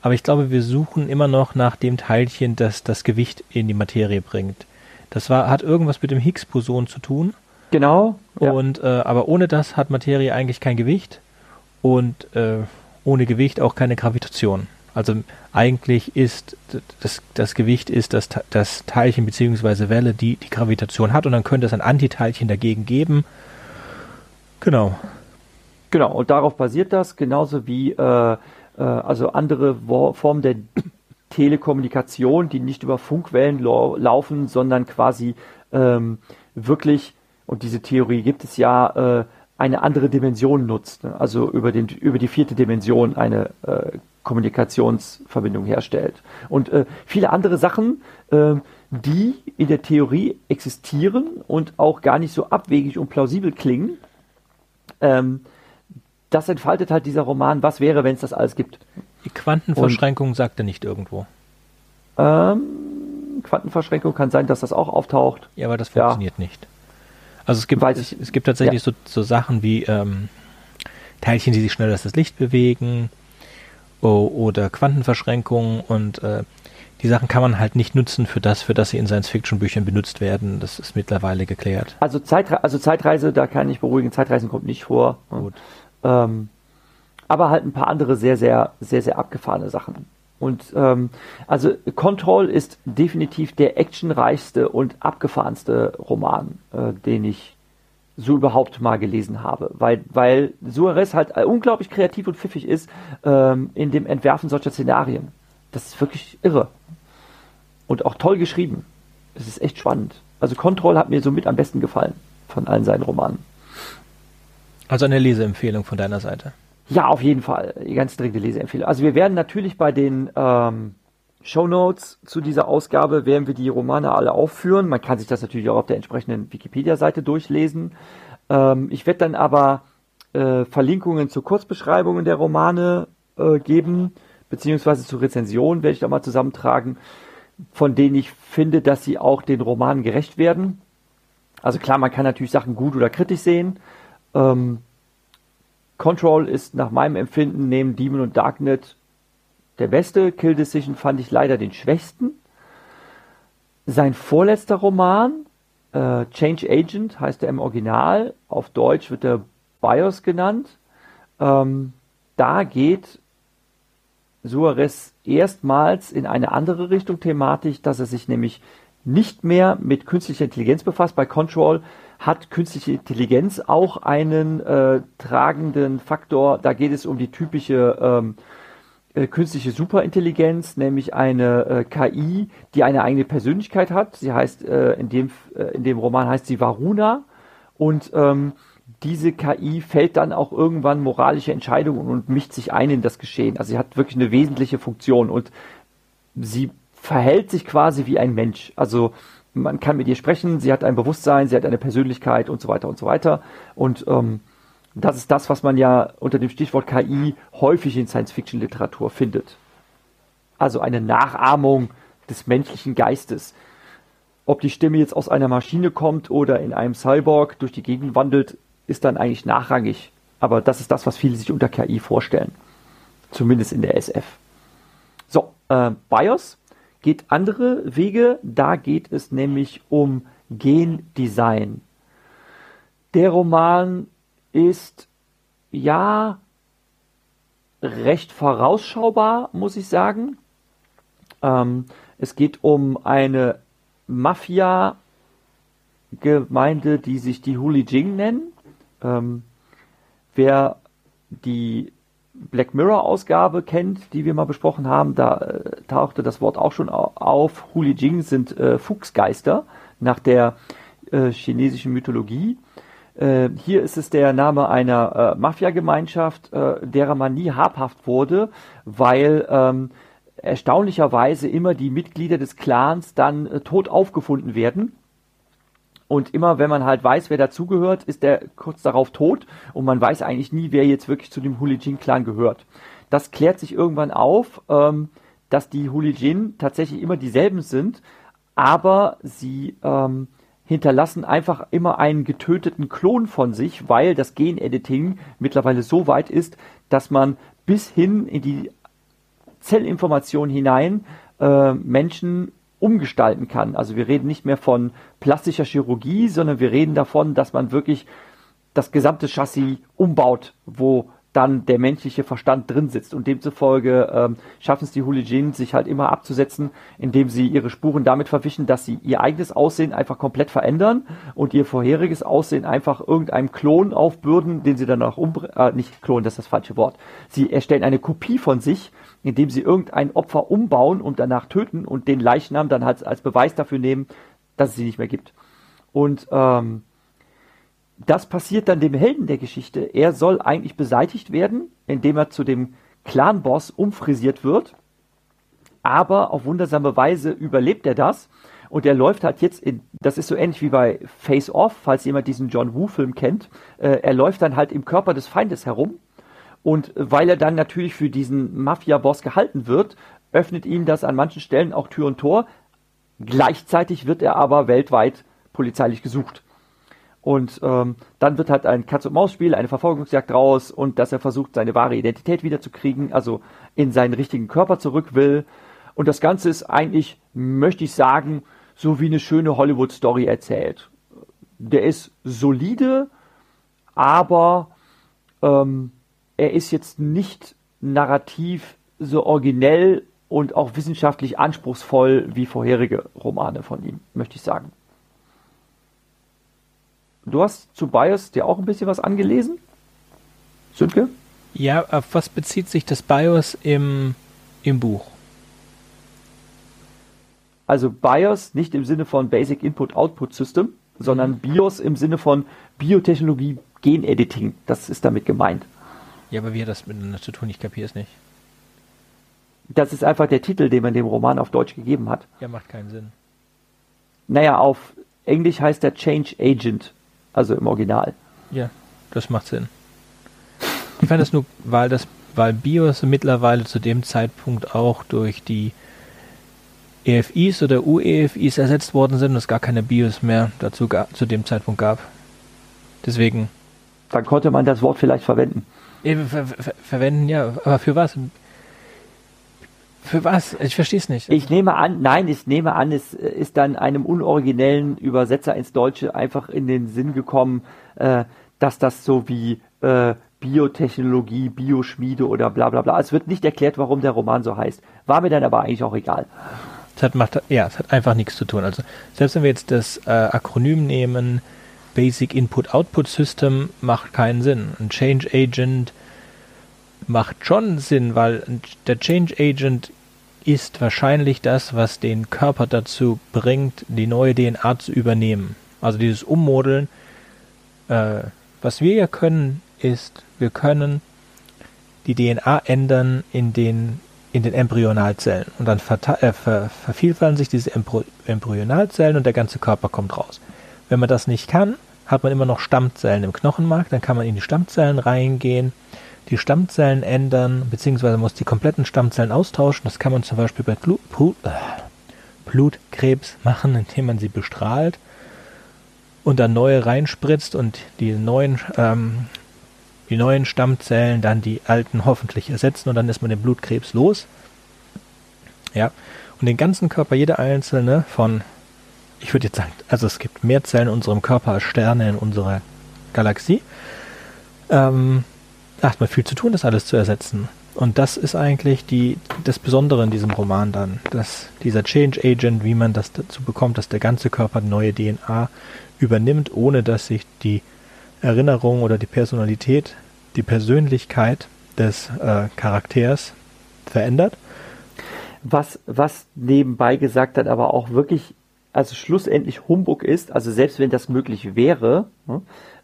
Aber ich glaube, wir suchen immer noch nach dem Teilchen, das das Gewicht in die Materie bringt. Das war, hat irgendwas mit dem Higgs-Boson zu tun. Genau. Ja. Und äh, aber ohne das hat Materie eigentlich kein Gewicht und äh, ohne Gewicht auch keine Gravitation. Also eigentlich ist das, das Gewicht ist das, das Teilchen bzw. Welle, die die Gravitation hat und dann könnte es ein Antiteilchen dagegen geben. Genau. Genau, und darauf basiert das, genauso wie äh, äh, also andere Formen der Telekommunikation, die nicht über Funkwellen laufen, sondern quasi ähm, wirklich, und diese Theorie gibt es ja, äh, eine andere Dimension nutzt, ne? also über, den, über die vierte Dimension eine äh, Kommunikationsverbindung herstellt. Und äh, viele andere Sachen, äh, die in der Theorie existieren und auch gar nicht so abwegig und plausibel klingen, ähm, das entfaltet halt dieser Roman, was wäre, wenn es das alles gibt. Die Quantenverschränkung Und, sagt er nicht irgendwo. Ähm, Quantenverschränkung kann sein, dass das auch auftaucht. Ja, aber das funktioniert ja. nicht. Also es gibt, es, es, gibt tatsächlich ja. so, so, Sachen wie ähm, Teilchen, die sich schneller als das Licht bewegen oh, oder Quantenverschränkung und äh, die Sachen kann man halt nicht nutzen für das, für das sie in Science-Fiction-Büchern benutzt werden. Das ist mittlerweile geklärt. Also, Zeitre also Zeitreise, da kann ich beruhigen, Zeitreisen kommt nicht vor. Gut. Ähm, aber halt ein paar andere sehr, sehr, sehr, sehr abgefahrene Sachen. Und ähm, also Control ist definitiv der actionreichste und abgefahrenste Roman, äh, den ich so überhaupt mal gelesen habe, weil, weil Suarez halt unglaublich kreativ und pfiffig ist ähm, in dem Entwerfen solcher Szenarien. Das ist wirklich irre. Und auch toll geschrieben. Es ist echt spannend. Also Control hat mir somit am besten gefallen von allen seinen Romanen. Also eine Leseempfehlung von deiner Seite. Ja, auf jeden Fall. Ganz dringende Leseempfehlung. Also wir werden natürlich bei den ähm, Show Notes zu dieser Ausgabe werden wir die Romane alle aufführen. Man kann sich das natürlich auch auf der entsprechenden Wikipedia-Seite durchlesen. Ähm, ich werde dann aber äh, Verlinkungen zu Kurzbeschreibungen der Romane äh, geben, beziehungsweise zu Rezensionen werde ich da mal zusammentragen, von denen ich finde, dass sie auch den Romanen gerecht werden. Also klar, man kann natürlich Sachen gut oder kritisch sehen. Ähm, Control ist nach meinem Empfinden neben Demon und Darknet der beste. Kill Decision fand ich leider den schwächsten. Sein vorletzter Roman, äh, Change Agent, heißt er im Original. Auf Deutsch wird er BIOS genannt. Ähm, da geht Suarez erstmals in eine andere Richtung thematisch, dass er sich nämlich nicht mehr mit künstlicher Intelligenz befasst. Bei Control hat künstliche Intelligenz auch einen äh, tragenden Faktor. Da geht es um die typische ähm, äh, künstliche Superintelligenz, nämlich eine äh, KI, die eine eigene Persönlichkeit hat. Sie heißt äh, in dem äh, in dem Roman heißt sie Varuna und ähm, diese KI fällt dann auch irgendwann moralische Entscheidungen und mischt sich ein in das Geschehen. Also sie hat wirklich eine wesentliche Funktion und sie verhält sich quasi wie ein Mensch. Also man kann mit ihr sprechen, sie hat ein Bewusstsein, sie hat eine Persönlichkeit und so weiter und so weiter. Und ähm, das ist das, was man ja unter dem Stichwort KI häufig in Science-Fiction-Literatur findet. Also eine Nachahmung des menschlichen Geistes. Ob die Stimme jetzt aus einer Maschine kommt oder in einem Cyborg durch die Gegend wandelt, ist dann eigentlich nachrangig. Aber das ist das, was viele sich unter KI vorstellen. Zumindest in der SF. So, äh, BIOS geht andere Wege. Da geht es nämlich um Gendesign. Der Roman ist ja recht vorausschaubar, muss ich sagen. Ähm, es geht um eine Mafia-Gemeinde, die sich die Huli Jing nennen. Ähm, wer die Black Mirror-Ausgabe kennt, die wir mal besprochen haben, da äh, tauchte das Wort auch schon auf. Huli Jing sind äh, Fuchsgeister nach der äh, chinesischen Mythologie. Äh, hier ist es der Name einer äh, Mafia-Gemeinschaft, äh, derer man nie habhaft wurde, weil ähm, erstaunlicherweise immer die Mitglieder des Clans dann tot aufgefunden werden. Und immer, wenn man halt weiß, wer dazugehört, ist der kurz darauf tot und man weiß eigentlich nie, wer jetzt wirklich zu dem Hulijin-Clan gehört. Das klärt sich irgendwann auf, ähm, dass die Hulijin tatsächlich immer dieselben sind, aber sie ähm, hinterlassen einfach immer einen getöteten Klon von sich, weil das Genediting mittlerweile so weit ist, dass man bis hin in die Zellinformation hinein äh, Menschen umgestalten kann. Also wir reden nicht mehr von plastischer Chirurgie, sondern wir reden davon, dass man wirklich das gesamte Chassis umbaut, wo dann der menschliche Verstand drin sitzt. Und demzufolge ähm, schaffen es die Hooligans, sich halt immer abzusetzen, indem sie ihre Spuren damit verwischen, dass sie ihr eigenes Aussehen einfach komplett verändern und ihr vorheriges Aussehen einfach irgendeinem Klon aufbürden, den sie danach umbringen. Äh, nicht Klon, das ist das falsche Wort. Sie erstellen eine Kopie von sich, indem sie irgendein Opfer umbauen und danach töten und den Leichnam dann halt als Beweis dafür nehmen, dass es sie nicht mehr gibt. Und ähm, das passiert dann dem Helden der Geschichte. Er soll eigentlich beseitigt werden, indem er zu dem Clan-Boss umfrisiert wird. Aber auf wundersame Weise überlebt er das. Und er läuft halt jetzt in, das ist so ähnlich wie bei Face Off, falls jemand diesen John Woo-Film kennt. Äh, er läuft dann halt im Körper des Feindes herum. Und weil er dann natürlich für diesen Mafia-Boss gehalten wird, öffnet ihm das an manchen Stellen auch Tür und Tor. Gleichzeitig wird er aber weltweit polizeilich gesucht. Und ähm, dann wird halt ein Katz-und-Maus-Spiel, eine Verfolgungsjagd raus und dass er versucht, seine wahre Identität wiederzukriegen, also in seinen richtigen Körper zurück will. Und das Ganze ist eigentlich, möchte ich sagen, so wie eine schöne Hollywood-Story erzählt. Der ist solide, aber ähm, er ist jetzt nicht narrativ so originell und auch wissenschaftlich anspruchsvoll wie vorherige Romane von ihm, möchte ich sagen. Du hast zu BIOS dir auch ein bisschen was angelesen? Sönke? Ja, auf was bezieht sich das BIOS im, im Buch? Also BIOS nicht im Sinne von Basic Input Output System, sondern mhm. BIOS im Sinne von Biotechnologie Genediting. Das ist damit gemeint. Ja, aber wie hat das miteinander zu tun? Ich kapiere es nicht. Das ist einfach der Titel, den man dem Roman auf Deutsch gegeben hat. Ja, macht keinen Sinn. Naja, auf Englisch heißt der Change Agent. Also im Original. Ja, das macht Sinn. Ich fand das nur, weil das, weil BIOS mittlerweile zu dem Zeitpunkt auch durch die EFIs oder UEFIs ersetzt worden sind und es gar keine BIOS mehr dazu zu dem Zeitpunkt gab. Deswegen. Dann konnte man das Wort vielleicht verwenden. Ver ver verwenden, ja, aber für was? Für was? Ich verstehe es nicht. Ich nehme an, nein, ich nehme an, es ist dann einem unoriginellen Übersetzer ins Deutsche einfach in den Sinn gekommen, äh, dass das so wie äh, Biotechnologie, Bioschmiede oder bla bla bla. Es wird nicht erklärt, warum der Roman so heißt. War mir dann aber eigentlich auch egal. Es hat, macht, ja, es hat einfach nichts zu tun. Also selbst wenn wir jetzt das äh, Akronym nehmen, Basic Input Output System, macht keinen Sinn. Ein Change Agent macht schon Sinn, weil der Change Agent ist wahrscheinlich das, was den Körper dazu bringt, die neue DNA zu übernehmen. Also dieses Ummodeln. Äh, was wir ja können, ist, wir können die DNA ändern in den, in den Embryonalzellen. Und dann äh, ver vervielfältigen sich diese Embry Embryonalzellen und der ganze Körper kommt raus. Wenn man das nicht kann, hat man immer noch Stammzellen im Knochenmark, dann kann man in die Stammzellen reingehen die Stammzellen ändern, beziehungsweise muss die kompletten Stammzellen austauschen. Das kann man zum Beispiel bei Blut, äh, Blutkrebs machen, indem man sie bestrahlt und dann neue reinspritzt und die neuen ähm, die neuen Stammzellen dann die alten hoffentlich ersetzen und dann ist man den Blutkrebs los. Ja. Und den ganzen Körper, jede einzelne von, ich würde jetzt sagen, also es gibt mehr Zellen in unserem Körper als Sterne in unserer Galaxie. Ähm, man viel zu tun, das alles zu ersetzen. Und das ist eigentlich die, das Besondere in diesem Roman dann, dass dieser Change Agent, wie man das dazu bekommt, dass der ganze Körper neue DNA übernimmt, ohne dass sich die Erinnerung oder die Personalität, die Persönlichkeit des äh, Charakters verändert. Was, was nebenbei gesagt hat, aber auch wirklich, also schlussendlich Humbug ist, also selbst wenn das möglich wäre, ne,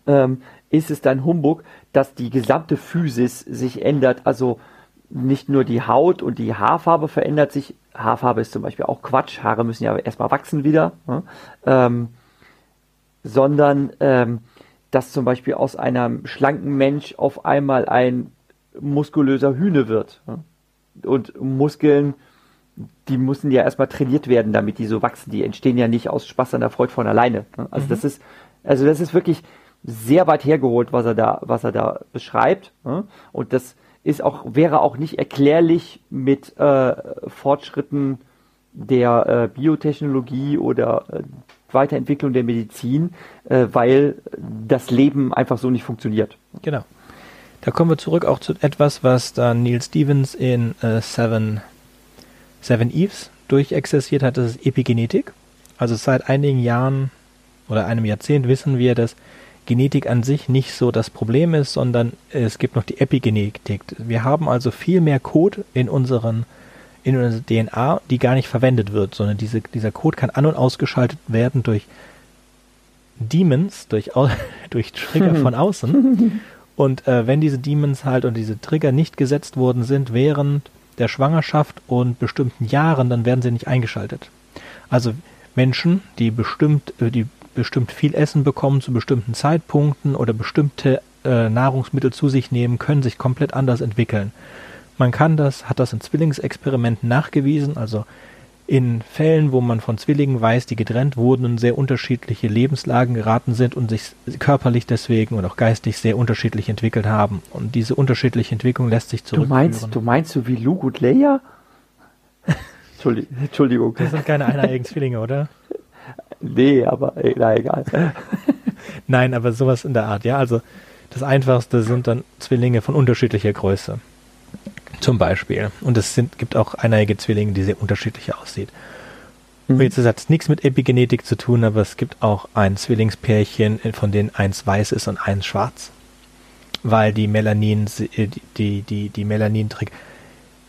ähm, ist es dann Humbug, dass die gesamte Physis sich ändert. Also nicht nur die Haut und die Haarfarbe verändert sich. Haarfarbe ist zum Beispiel auch Quatsch. Haare müssen ja erstmal wachsen wieder. Ne? Ähm, sondern ähm, dass zum Beispiel aus einem schlanken Mensch auf einmal ein muskulöser Hühne wird. Ne? Und Muskeln, die müssen ja erstmal trainiert werden, damit die so wachsen. Die entstehen ja nicht aus Spaß an der Freude von alleine. Ne? Also mhm. das ist, also das ist wirklich sehr weit hergeholt, was er da, was er da beschreibt. Ne? Und das ist auch, wäre auch nicht erklärlich mit äh, Fortschritten der äh, Biotechnologie oder äh, Weiterentwicklung der Medizin, äh, weil das Leben einfach so nicht funktioniert. Genau. Da kommen wir zurück auch zu etwas, was dann Neil Stevens in äh, Seven, Seven Eves durchexerziert hat, das ist Epigenetik. Also seit einigen Jahren oder einem Jahrzehnt wissen wir, dass Genetik an sich nicht so das Problem ist, sondern es gibt noch die Epigenetik. Wir haben also viel mehr Code in unseren in unserer DNA, die gar nicht verwendet wird, sondern diese, dieser Code kann an- und ausgeschaltet werden durch Demons, durch, durch Trigger von außen. Und äh, wenn diese Demons halt und diese Trigger nicht gesetzt worden sind während der Schwangerschaft und bestimmten Jahren, dann werden sie nicht eingeschaltet. Also Menschen, die bestimmt, äh, die bestimmt viel Essen bekommen zu bestimmten Zeitpunkten oder bestimmte äh, Nahrungsmittel zu sich nehmen, können sich komplett anders entwickeln. Man kann das, hat das in Zwillingsexperimenten nachgewiesen, also in Fällen, wo man von Zwillingen weiß, die getrennt wurden und sehr unterschiedliche Lebenslagen geraten sind und sich körperlich deswegen und auch geistig sehr unterschiedlich entwickelt haben. Und diese unterschiedliche Entwicklung lässt sich zurückführen. Du meinst, du meinst so wie Luke und Leia? Entschuldigung. Das sind keine eineiigen Zwillinge, oder? Nee, aber na egal. Nein, aber sowas in der Art, ja. Also das Einfachste sind dann Zwillinge von unterschiedlicher Größe. Zum Beispiel. Und es sind, gibt auch eineiige Zwillinge, die sehr unterschiedlich aussieht. Mhm. Jetzt hat es nichts mit Epigenetik zu tun, aber es gibt auch ein Zwillingspärchen, von denen eins weiß ist und eins schwarz. Weil die Melanin, die, die, die, die Melanin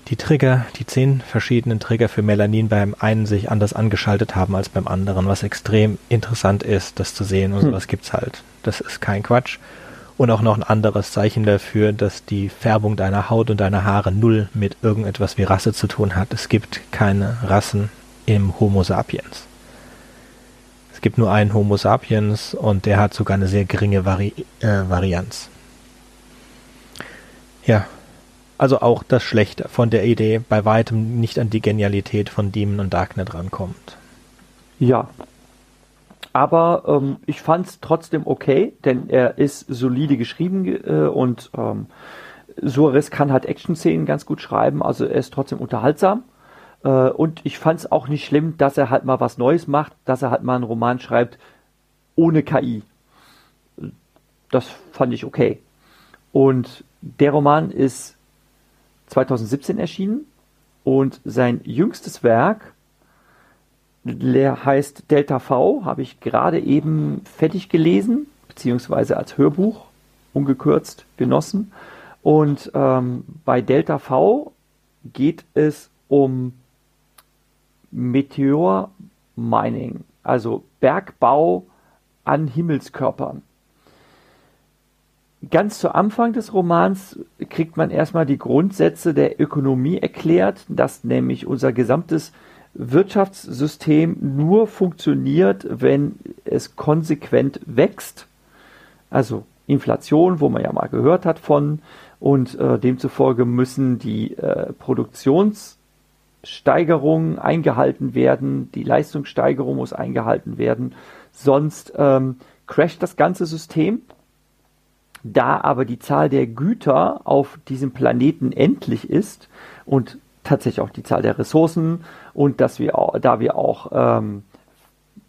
die Trigger, die zehn verschiedenen Trigger für Melanin beim einen sich anders angeschaltet haben als beim anderen, was extrem interessant ist, das zu sehen und hm. sowas gibt's halt. Das ist kein Quatsch. Und auch noch ein anderes Zeichen dafür, dass die Färbung deiner Haut und deiner Haare null mit irgendetwas wie Rasse zu tun hat. Es gibt keine Rassen im Homo sapiens. Es gibt nur einen Homo sapiens und der hat sogar eine sehr geringe Vari äh, Varianz. Ja, also auch das Schlechte von der Idee bei weitem nicht an die Genialität von Demon und Darknet rankommt. Ja. Aber ähm, ich fand es trotzdem okay, denn er ist solide geschrieben äh, und ähm, Suarez kann halt Action-Szenen ganz gut schreiben, also er ist trotzdem unterhaltsam. Äh, und ich fand es auch nicht schlimm, dass er halt mal was Neues macht, dass er halt mal einen Roman schreibt ohne KI. Das fand ich okay. Und der Roman ist 2017 erschienen und sein jüngstes Werk heißt Delta V, habe ich gerade eben fertig gelesen, beziehungsweise als Hörbuch ungekürzt genossen. Und ähm, bei Delta V geht es um Meteor Mining, also Bergbau an Himmelskörpern ganz zu Anfang des Romans kriegt man erstmal die Grundsätze der Ökonomie erklärt, dass nämlich unser gesamtes Wirtschaftssystem nur funktioniert, wenn es konsequent wächst. Also Inflation, wo man ja mal gehört hat von, und äh, demzufolge müssen die äh, Produktionssteigerungen eingehalten werden, die Leistungssteigerung muss eingehalten werden, sonst ähm, crasht das ganze System Da aber die Zahl der Güter auf diesem Planeten endlich ist und tatsächlich auch die Zahl der Ressourcen und dass wir auch, da wir auch ähm,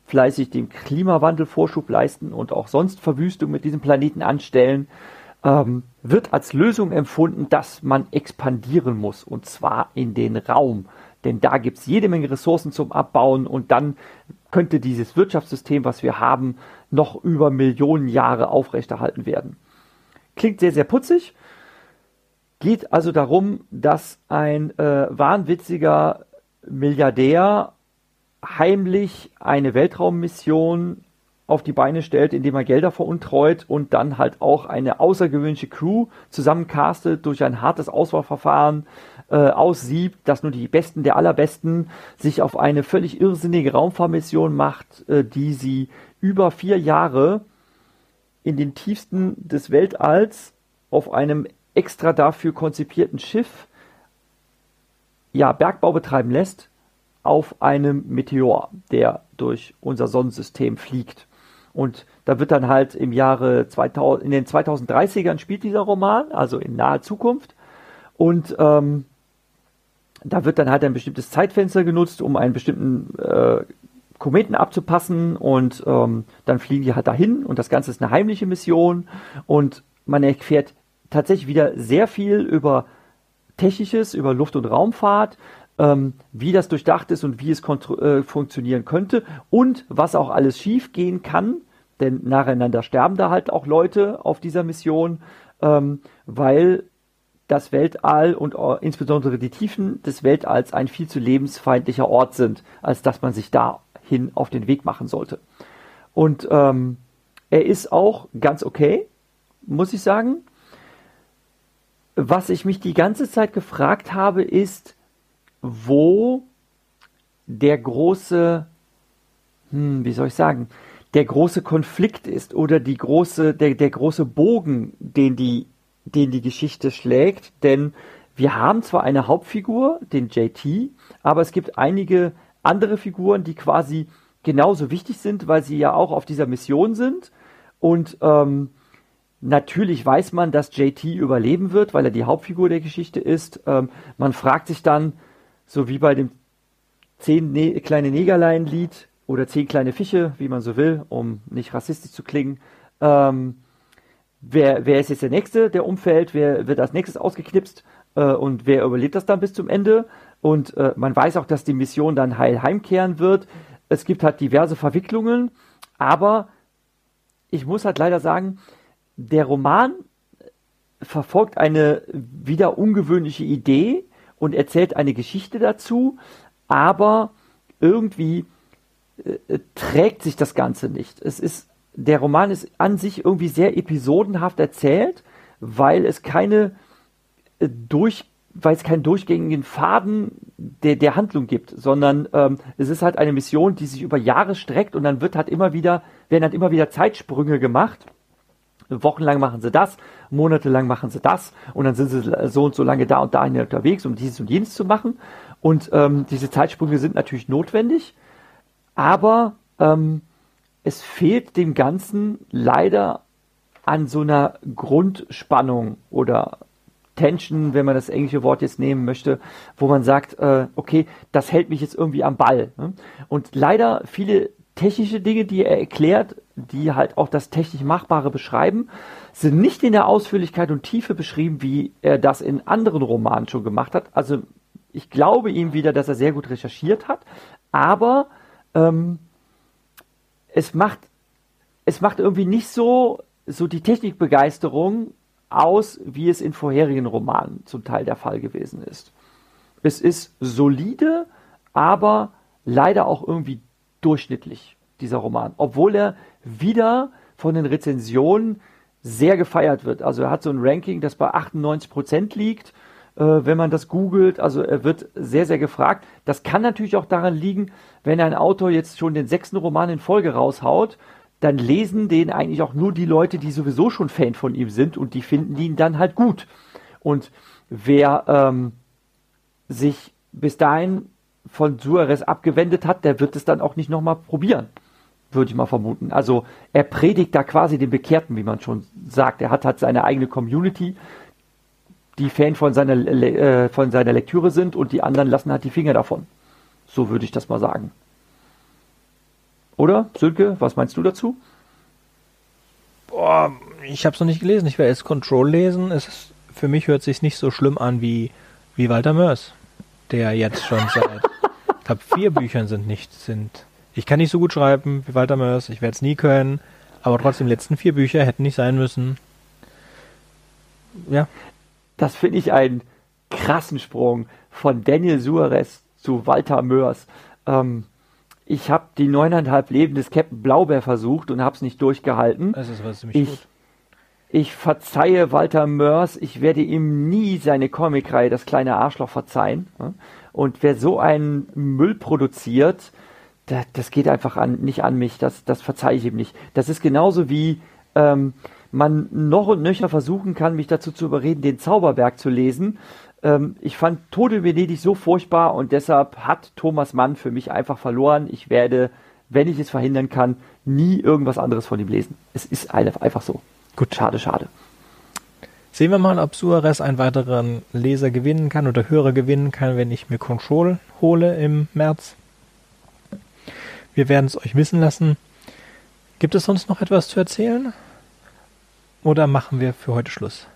fleißig dem Klimawandel Vorschub leisten und auch sonst Verwüstung mit diesem Planeten anstellen, ähm, wird als Lösung empfunden, dass man expandieren muss und zwar in den Raum. Denn da gibt es jede Menge Ressourcen zum Abbauen und dann könnte dieses Wirtschaftssystem, was wir haben, noch über Millionen Jahre aufrechterhalten werden. Klingt sehr, sehr putzig. Geht also darum, dass ein äh, wahnwitziger Milliardär heimlich eine Weltraummission auf die Beine stellt, indem er Gelder veruntreut und dann halt auch eine außergewöhnliche Crew zusammencastet durch ein hartes Auswahlverfahren äh, aussiebt, dass nur die Besten der Allerbesten sich auf eine völlig irrsinnige Raumfahrmission macht, äh, die sie über vier Jahre in den tiefsten des Weltalls auf einem extra dafür konzipierten Schiff ja Bergbau betreiben lässt auf einem Meteor, der durch unser Sonnensystem fliegt. Und da wird dann halt im Jahre 2000, in den 2030ern spielt dieser Roman, also in naher Zukunft. Und ähm, da wird dann halt ein bestimmtes Zeitfenster genutzt, um einen bestimmten äh, Kometen abzupassen und ähm, dann fliegen die halt dahin und das Ganze ist eine heimliche Mission und man erfährt tatsächlich wieder sehr viel über Technisches, über Luft- und Raumfahrt, ähm, wie das durchdacht ist und wie es äh, funktionieren könnte und was auch alles schief gehen kann, denn nacheinander sterben da halt auch Leute auf dieser Mission, ähm, weil das Weltall und äh, insbesondere die Tiefen des Weltalls ein viel zu lebensfeindlicher Ort sind, als dass man sich dahin auf den Weg machen sollte. Und ähm, er ist auch ganz okay, muss ich sagen. Was ich mich die ganze Zeit gefragt habe, ist, wo der große, hm, wie soll ich sagen, der große Konflikt ist oder die große, der, der große Bogen, den die, den die Geschichte schlägt. Denn wir haben zwar eine Hauptfigur, den JT, aber es gibt einige andere Figuren, die quasi genauso wichtig sind, weil sie ja auch auf dieser Mission sind. Und ähm, natürlich weiß man, dass JT überleben wird, weil er die Hauptfigur der Geschichte ist. Ähm, man fragt sich dann, so wie bei dem zehn ne kleine Negerlein-Lied oder zehn kleine Fische, wie man so will, um nicht rassistisch zu klingen. Ähm, wer, wer ist jetzt der Nächste, der umfällt? Wer wird als nächstes ausgeknipst? Äh, und wer überlebt das dann bis zum Ende? Und äh, man weiß auch, dass die Mission dann heil heimkehren wird. Es gibt halt diverse Verwicklungen, aber ich muss halt leider sagen, der Roman verfolgt eine wieder ungewöhnliche Idee, und erzählt eine Geschichte dazu, aber irgendwie äh, trägt sich das Ganze nicht. Es ist, der Roman ist an sich irgendwie sehr episodenhaft erzählt, weil es keine äh, durch, weil es keinen durchgängigen Faden der, der Handlung gibt, sondern ähm, es ist halt eine Mission, die sich über Jahre streckt und dann wird halt immer wieder, werden halt immer wieder Zeitsprünge gemacht Wochenlang machen sie das, monatelang machen sie das und dann sind sie so und so lange da und dahin unterwegs, um dieses und jenes zu machen. Und ähm, diese Zeitsprünge sind natürlich notwendig, aber ähm, es fehlt dem Ganzen leider an so einer Grundspannung oder Tension, wenn man das englische Wort jetzt nehmen möchte, wo man sagt, äh, okay, das hält mich jetzt irgendwie am Ball. Ne? Und leider viele technische Dinge, die er erklärt, die halt auch das technisch Machbare beschreiben, sind nicht in der Ausführlichkeit und Tiefe beschrieben, wie er das in anderen Romanen schon gemacht hat. Also ich glaube ihm wieder, dass er sehr gut recherchiert hat, aber ähm, es macht es macht irgendwie nicht so so die Technikbegeisterung aus, wie es in vorherigen Romanen zum Teil der Fall gewesen ist. Es ist solide, aber leider auch irgendwie durchschnittlich, dieser Roman. Obwohl er wieder von den Rezensionen sehr gefeiert wird. Also er hat so ein Ranking, das bei 98 Prozent liegt, äh, wenn man das googelt. Also er wird sehr, sehr gefragt. Das kann natürlich auch daran liegen, wenn ein Autor jetzt schon den sechsten Roman in Folge raushaut, dann lesen den eigentlich auch nur die Leute, die sowieso schon Fan von ihm sind und die finden ihn dann halt gut. Und wer ähm, sich bis dahin von Suarez abgewendet hat, der wird es dann auch nicht nochmal probieren. würde ich mal vermuten. Also er predigt da quasi den Bekehrten, wie man schon sagt. Er hat halt seine eigene Community, die Fan von seiner, äh, von seiner Lektüre sind und die anderen lassen halt die Finger davon. So würde ich das mal sagen. Oder, Sönke, was meinst du dazu? Boah, ich habe es noch nicht gelesen. Ich werde jetzt Control lesen. Es ist, für mich hört es sich nicht so schlimm an wie, wie Walter Mörs, der jetzt schon seit, ich glaube, vier Büchern sind nicht, sind. Ich kann nicht so gut schreiben wie Walter Mörs, ich werde es nie können, aber trotzdem, die letzten vier Bücher hätten nicht sein müssen. Ja. Das finde ich einen krassen Sprung von Daniel Suarez zu Walter Mörs. Ähm, ich habe die neuneinhalb Leben des Captain Blaubeer versucht und habe es nicht durchgehalten. Das ist was ziemlich ich, gut. Ich verzeihe Walter Mörs, ich werde ihm nie seine Comicreihe Das kleine Arschloch verzeihen. Und wer so einen Müll produziert, das, das geht einfach an, nicht an mich, das, das verzeihe ich ihm nicht. Das ist genauso wie ähm, man noch und nöcher versuchen kann, mich dazu zu überreden, den Zauberberg zu lesen. Ähm, ich fand Tode Venedig so furchtbar und deshalb hat Thomas Mann für mich einfach verloren. Ich werde, wenn ich es verhindern kann, nie irgendwas anderes von ihm lesen. Es ist einfach so. Gut, schade, schade. Sehen wir mal, ob Suarez einen weiteren Leser gewinnen kann oder Hörer gewinnen kann, wenn ich mir Control hole im März. Wir werden es euch wissen lassen. Gibt es sonst noch etwas zu erzählen? Oder machen wir für heute Schluss?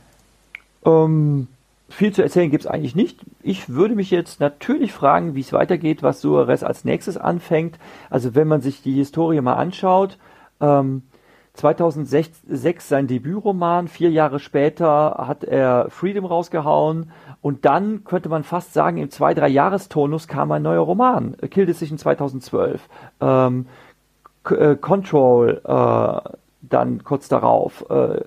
Ähm, viel zu erzählen gibt es eigentlich nicht. Ich würde mich jetzt natürlich fragen, wie es weitergeht, was Suarez als nächstes anfängt. Also wenn man sich die Historie mal anschaut, ähm, 2006 sein Debütroman, vier Jahre später hat er Freedom rausgehauen und dann könnte man fast sagen, im zwei, drei Jahrestonus kam ein neuer Roman, Kill Decision 2012, ähm, äh, Control äh, dann kurz darauf, äh,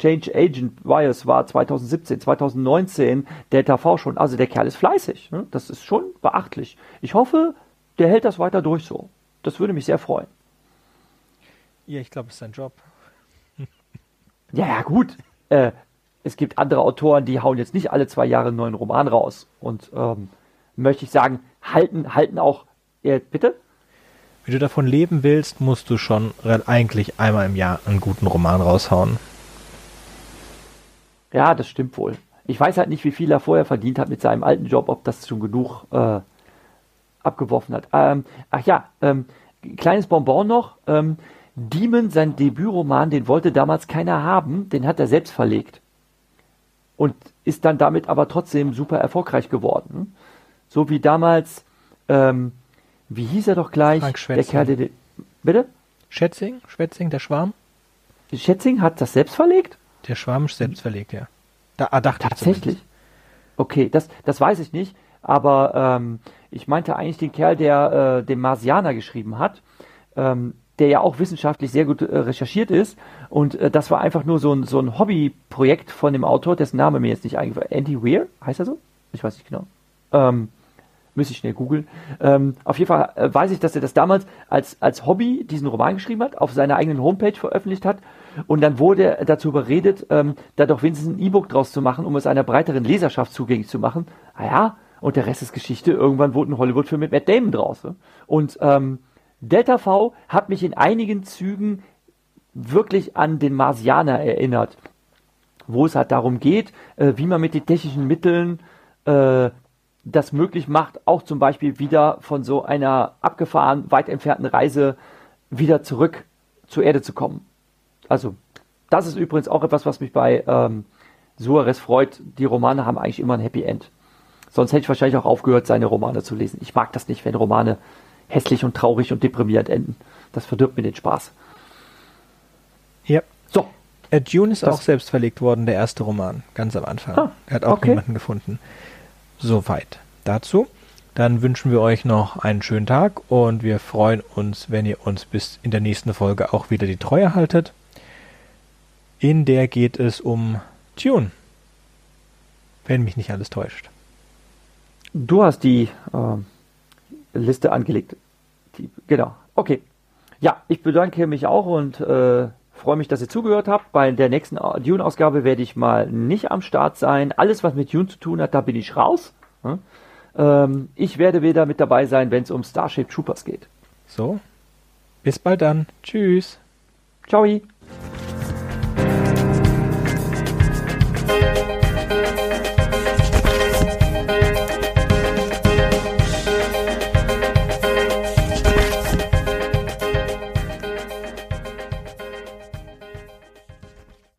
Change Agent Wires war 2017, 2019 Delta V schon. Also der Kerl ist fleißig. Ne? Das ist schon beachtlich. Ich hoffe, der hält das weiter durch so. Das würde mich sehr freuen. Ja, ich glaube, es ist sein Job. ja, ja, gut. Äh, es gibt andere Autoren, die hauen jetzt nicht alle zwei Jahre einen neuen Roman raus. Und ähm, möchte ich sagen, halten, halten auch. Äh, bitte? Wenn du davon leben willst, musst du schon eigentlich einmal im Jahr einen guten Roman raushauen. Ja, das stimmt wohl. Ich weiß halt nicht, wie viel er vorher verdient hat mit seinem alten Job, ob das schon genug äh, abgeworfen hat. Ähm, ach ja, ähm, kleines Bonbon noch. Ähm, Demon, sein Debütroman, den wollte damals keiner haben, den hat er selbst verlegt. Und ist dann damit aber trotzdem super erfolgreich geworden. So wie damals, ähm, wie hieß er doch gleich? Frank der Kerl, der, bitte? Schätzing? Schwätzing, der Schwarm? Schätzing hat das selbst verlegt? Der Schwarm selbst verlegt, ja. Da, ah, dachte Tatsächlich? Okay, das, das weiß ich nicht, aber ähm, ich meinte eigentlich den Kerl, der äh, den Marsianer geschrieben hat, ähm, der ja auch wissenschaftlich sehr gut äh, recherchiert ist. Und äh, das war einfach nur so ein, so ein Hobbyprojekt von dem Autor, dessen Name mir jetzt nicht eingefallen Andy Weir, heißt er so? Ich weiß nicht genau. Ähm, Müsste ich schnell googeln. Ähm, auf jeden Fall äh, weiß ich, dass er das damals als, als Hobby diesen Roman geschrieben hat, auf seiner eigenen Homepage veröffentlicht hat. Und dann wurde dazu überredet, ähm, da doch wenigstens ein E-Book draus zu machen, um es einer breiteren Leserschaft zugänglich zu machen. Naja, und der Rest ist Geschichte. Irgendwann wurde ein Hollywood-Film mit Matt Damon draus. Ne? Und ähm, Delta V hat mich in einigen Zügen wirklich an den Marsianer erinnert, wo es halt darum geht, äh, wie man mit den technischen Mitteln äh, das möglich macht, auch zum Beispiel wieder von so einer abgefahren, weit entfernten Reise wieder zurück zur Erde zu kommen. Also, das ist übrigens auch etwas, was mich bei ähm, Suarez freut. Die Romane haben eigentlich immer ein Happy End. Sonst hätte ich wahrscheinlich auch aufgehört, seine Romane zu lesen. Ich mag das nicht, wenn Romane hässlich und traurig und deprimierend enden. Das verdirbt mir den Spaß. Ja. So. Äh, Dune ist das auch selbst verlegt worden, der erste Roman, ganz am Anfang. Ah, er hat auch okay. niemanden gefunden. Soweit dazu. Dann wünschen wir euch noch einen schönen Tag und wir freuen uns, wenn ihr uns bis in der nächsten Folge auch wieder die Treue haltet. In der geht es um Tune. Wenn mich nicht alles täuscht. Du hast die äh, Liste angelegt. Die, genau. Okay. Ja, ich bedanke mich auch und äh, freue mich, dass ihr zugehört habt. Bei der nächsten Dune-Ausgabe werde ich mal nicht am Start sein. Alles, was mit Dune zu tun hat, da bin ich raus. Ähm, ich werde wieder mit dabei sein, wenn es um Starship Troopers geht. So? Bis bald dann. Tschüss. Ciao.